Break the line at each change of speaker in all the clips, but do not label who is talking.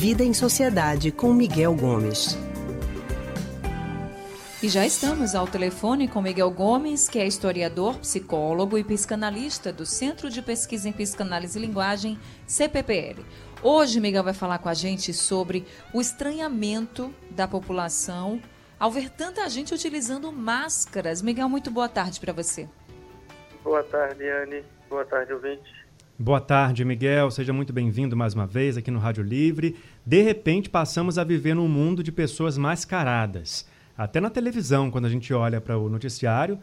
Vida em Sociedade com Miguel Gomes.
E já estamos ao telefone com Miguel Gomes, que é historiador, psicólogo e psicanalista do Centro de Pesquisa em Psicanálise e Linguagem, CPPL. Hoje, Miguel vai falar com a gente sobre o estranhamento da população ao ver tanta gente utilizando máscaras. Miguel, muito boa tarde para você.
Boa tarde, Anne. Boa tarde, ouvinte.
Boa tarde, Miguel. Seja muito bem-vindo mais uma vez aqui no Rádio Livre. De repente, passamos a viver num mundo de pessoas mascaradas. Até na televisão, quando a gente olha para o noticiário,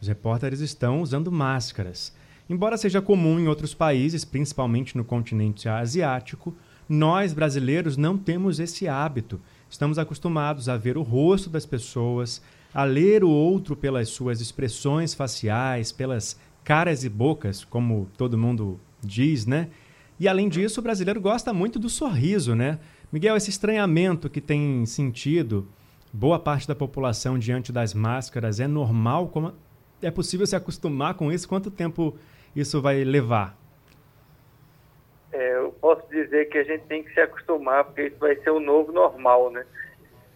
os repórteres estão usando máscaras. Embora seja comum em outros países, principalmente no continente asiático, nós brasileiros não temos esse hábito. Estamos acostumados a ver o rosto das pessoas, a ler o outro pelas suas expressões faciais, pelas caras e bocas, como todo mundo diz, né? E além disso, o brasileiro gosta muito do sorriso, né? Miguel, esse estranhamento que tem sentido boa parte da população diante das máscaras é normal? Como é possível se acostumar com isso? Quanto tempo isso vai levar?
É, eu posso dizer que a gente tem que se acostumar, porque isso vai ser o novo normal, né?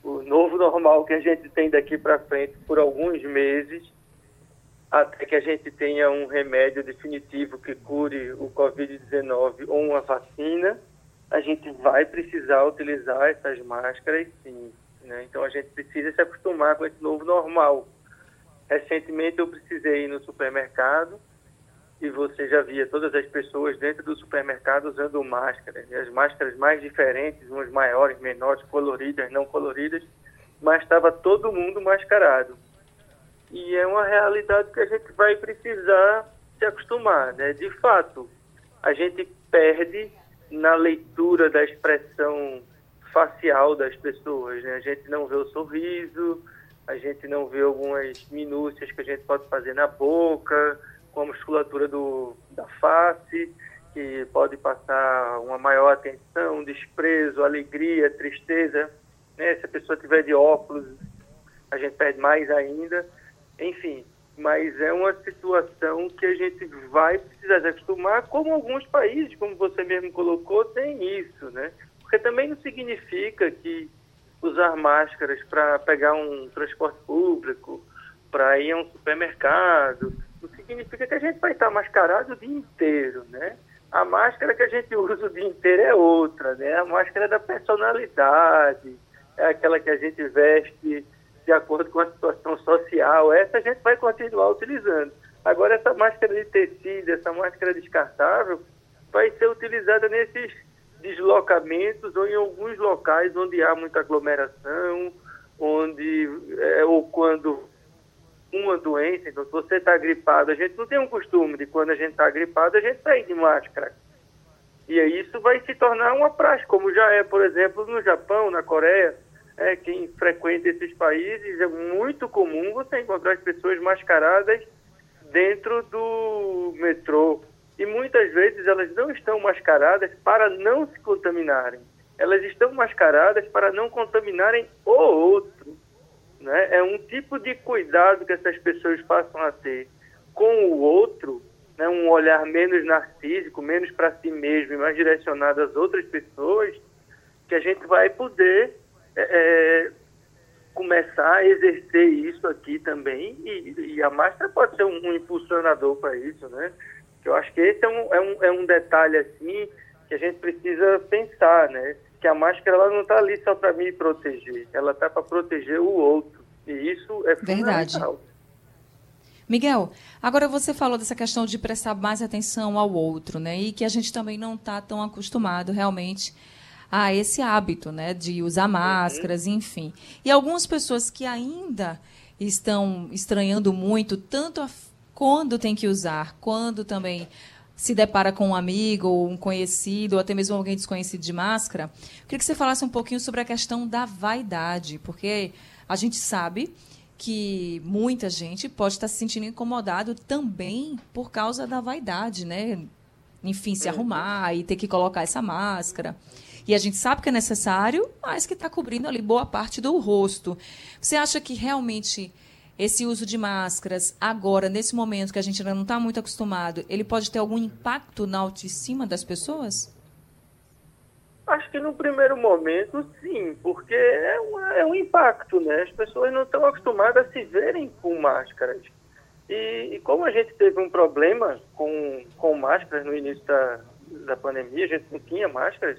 O novo normal que a gente tem daqui para frente por alguns meses até que a gente tenha um remédio definitivo que cure o Covid-19 ou uma vacina, a gente vai precisar utilizar essas máscaras sim. Né? Então a gente precisa se acostumar com esse novo normal. Recentemente eu precisei ir no supermercado e você já via todas as pessoas dentro do supermercado usando máscaras. E as máscaras mais diferentes, umas maiores, menores, coloridas, não coloridas, mas estava todo mundo mascarado e é uma realidade que a gente vai precisar se acostumar, né? De fato, a gente perde na leitura da expressão facial das pessoas, né? A gente não vê o sorriso, a gente não vê algumas minúcias que a gente pode fazer na boca, com a musculatura do, da face, que pode passar uma maior atenção, desprezo, alegria, tristeza. Né? Se a pessoa tiver de óculos, a gente perde mais ainda. Enfim, mas é uma situação que a gente vai precisar se acostumar, como alguns países, como você mesmo colocou, tem isso, né? Porque também não significa que usar máscaras para pegar um transporte público, para ir a um supermercado, não significa que a gente vai estar mascarado o dia inteiro, né? A máscara que a gente usa o dia inteiro é outra, né? A máscara é da personalidade, é aquela que a gente veste de acordo com a situação social. Essa a gente vai continuar utilizando. Agora, essa máscara de tecido, essa máscara descartável, vai ser utilizada nesses deslocamentos ou em alguns locais onde há muita aglomeração, onde é, ou quando uma doença, então se você está gripado, a gente não tem um costume de quando a gente está gripado, a gente sair de máscara. E aí isso vai se tornar uma prática, como já é, por exemplo, no Japão, na Coreia, é, quem frequenta esses países, é muito comum você encontrar as pessoas mascaradas dentro do metrô. E muitas vezes elas não estão mascaradas para não se contaminarem. Elas estão mascaradas para não contaminarem o outro. Né? É um tipo de cuidado que essas pessoas passam a ter com o outro, né? um olhar menos narcísico, menos para si mesmo e mais direcionado às outras pessoas, que a gente vai poder é, é, começar a exercer isso aqui também e, e a máscara pode ser um, um impulsionador para isso, né? Eu acho que esse é um, é um, é um detalhe assim que a gente precisa pensar, né? Que a máscara ela não está ali só para me proteger, ela está para proteger o outro e isso é
Verdade.
fundamental.
Miguel, agora você falou dessa questão de prestar mais atenção ao outro, né? E que a gente também não está tão acostumado realmente a esse hábito, né, de usar uhum. máscaras, uhum. enfim. E algumas pessoas que ainda estão estranhando muito, tanto a, quando tem que usar, quando também se depara com um amigo ou um conhecido, ou até mesmo alguém desconhecido de máscara, eu queria que você falasse um pouquinho sobre a questão da vaidade, porque a gente sabe que muita gente pode estar se sentindo incomodado também por causa da vaidade, né? Enfim, se uhum. arrumar e ter que colocar essa máscara. E a gente sabe que é necessário, mas que está cobrindo ali boa parte do rosto. Você acha que realmente esse uso de máscaras, agora, nesse momento que a gente ainda não está muito acostumado, ele pode ter algum impacto na autoestima das pessoas?
Acho que no primeiro momento, sim, porque é, é um impacto, né? As pessoas não estão acostumadas a se verem com máscaras. E, e, como a gente teve um problema com, com máscaras no início da, da pandemia, a gente não tinha máscaras,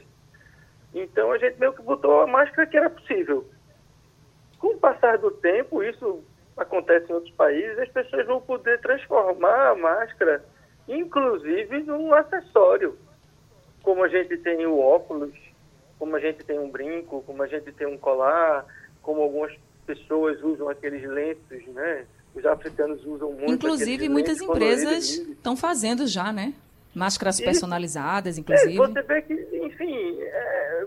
então a gente meio que botou a máscara que era possível. Com o passar do tempo, isso acontece em outros países, as pessoas vão poder transformar a máscara, inclusive, num acessório. Como a gente tem o óculos, como a gente tem um brinco, como a gente tem um colar, como algumas pessoas usam aqueles lenços, né? Os africanos usam muito.
Inclusive, muitas empresas estão fazendo já, né? Máscaras personalizadas, inclusive. É,
você vê que, enfim, é,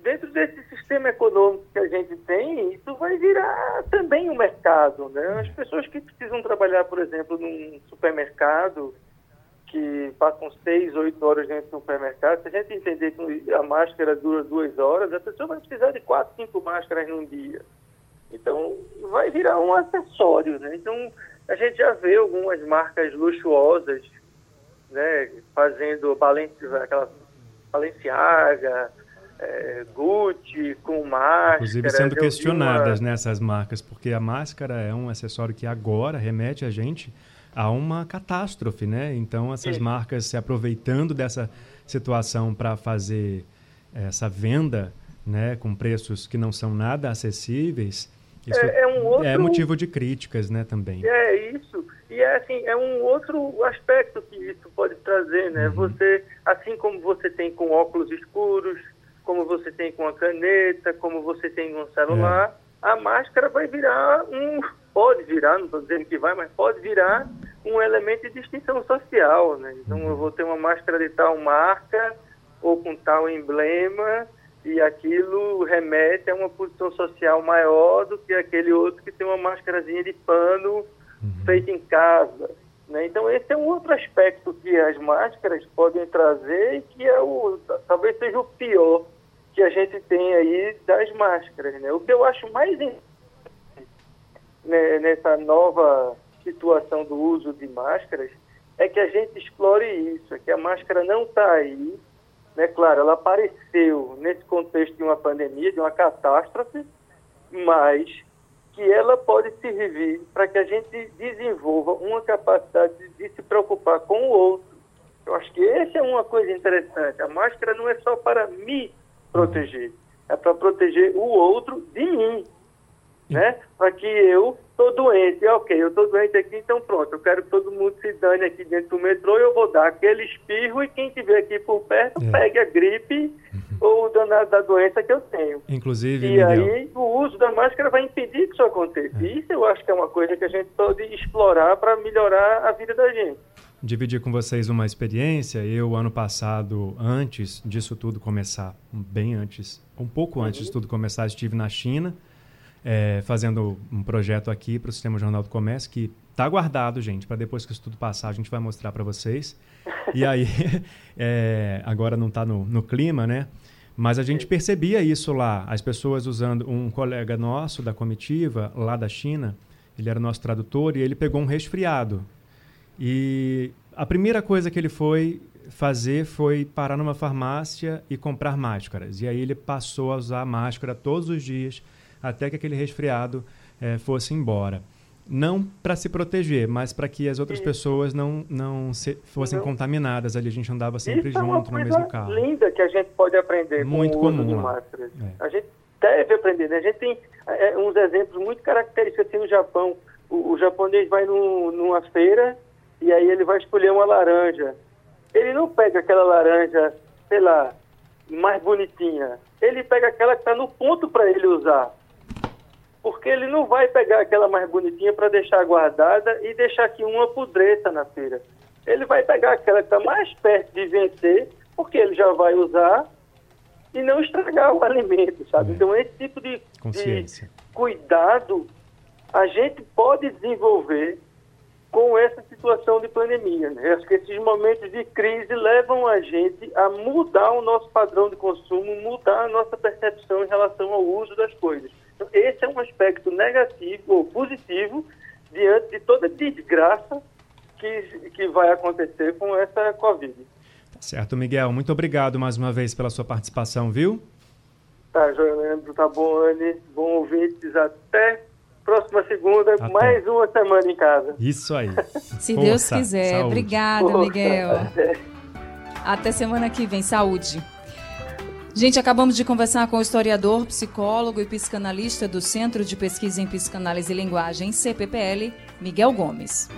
dentro desse sistema econômico que a gente tem, isso vai virar também um mercado. Né? As pessoas que precisam trabalhar, por exemplo, num supermercado, que passam seis, oito horas dentro do supermercado, se a gente entender que a máscara dura duas horas, a pessoa vai precisar de quatro, cinco máscaras num dia. Então, vai virar um acessório. Né? Então, a gente já vê algumas marcas luxuosas né, fazendo aquela Balenciaga, é, Gucci, com máscara.
Inclusive sendo questionadas uma... nessas marcas, porque a máscara é um acessório que agora remete a gente a uma catástrofe, né? Então essas Sim. marcas se aproveitando dessa situação para fazer essa venda, né, com preços que não são nada acessíveis, isso é, é, um outro... é motivo de críticas, né, também.
É isso. E é assim, é um outro aspecto que isso pode trazer, né? Uhum. Você, assim como você tem com óculos escuros, como você tem com a caneta, como você tem com o celular, é. a máscara vai virar um, pode virar, não estou dizendo que vai, mas pode virar um elemento de distinção social, né? Então eu vou ter uma máscara de tal marca ou com tal emblema e aquilo remete a uma posição social maior do que aquele outro que tem uma máscarazinha de pano feita em casa. Né? Então esse é um outro aspecto que as máscaras podem trazer e que é o, talvez seja o pior que a gente tem aí das máscaras. Né? O que eu acho mais né, nessa nova situação do uso de máscaras é que a gente explore isso, é que a máscara não está aí. Né? Claro, ela apareceu nesse contexto de uma pandemia, de uma catástrofe, mas que ela pode servir para que a gente desenvolva uma capacidade de se preocupar com o outro. Eu acho que essa é uma coisa interessante. A máscara não é só para me proteger. É para proteger o outro de mim, né? Para que eu estou doente, ok, eu estou doente aqui, então pronto, eu quero que todo mundo se dane aqui dentro do metrô e eu vou dar aquele espirro e quem estiver aqui por perto é. pegue a gripe. Ou o danado da doença que eu tenho.
Inclusive,
E
Miguel...
aí o uso da máscara vai impedir que isso aconteça. É. Isso eu acho que é uma coisa que a gente pode explorar para melhorar a vida da gente
dividir com vocês uma experiência. Eu, ano passado, antes disso tudo começar, bem antes, um pouco antes disso tudo começar, estive na China, é, fazendo um projeto aqui para o Sistema Jornal do Comércio, que está guardado, gente, para depois que isso tudo passar, a gente vai mostrar para vocês. E aí, é, agora não está no, no clima, né? Mas a gente percebia isso lá, as pessoas usando um colega nosso da comitiva, lá da China, ele era nosso tradutor, e ele pegou um resfriado. E a primeira coisa que ele foi fazer foi parar numa farmácia e comprar máscaras. E aí ele passou a usar máscara todos os dias até que aquele resfriado é, fosse embora. Não para se proteger, mas para que as outras Isso. pessoas não, não se, fossem não. contaminadas. Ali a gente andava sempre
Isso
junto
é
no mesmo carro.
linda que a gente pode aprender
muito
com
o comum
uso de máscaras. É. A gente deve aprender. Né? A gente tem é, uns exemplos muito característicos assim no Japão. O, o japonês vai num, numa feira e aí ele vai escolher uma laranja. Ele não pega aquela laranja, sei lá, mais bonitinha. Ele pega aquela que está no ponto para ele usar. Porque ele não vai pegar aquela mais bonitinha para deixar guardada e deixar aqui uma pudreta na feira. Ele vai pegar aquela que está mais perto de vencer, porque ele já vai usar e não estragar o alimento, sabe? É. Então, esse tipo de, de cuidado a gente pode desenvolver com essa situação de pandemia. Né? Acho que esses momentos de crise levam a gente a mudar o nosso padrão de consumo, mudar a nossa percepção em relação ao uso das coisas. Então, esse é um aspecto negativo ou positivo diante de toda desgraça que, que vai acontecer com essa Covid.
Tá certo, Miguel. Muito obrigado mais uma vez pela sua participação, viu?
Tá, João Leandro, tá bom, Anne. Bom ouvintes, até próxima segunda,
Até.
mais uma semana em casa.
Isso aí.
Se
Força,
Deus quiser.
saúde.
Obrigada,
Força.
Miguel. Até semana que vem. Saúde. Gente, acabamos de conversar com o historiador, psicólogo e psicanalista do Centro de Pesquisa em Psicanálise e Linguagem, CPPL, Miguel Gomes.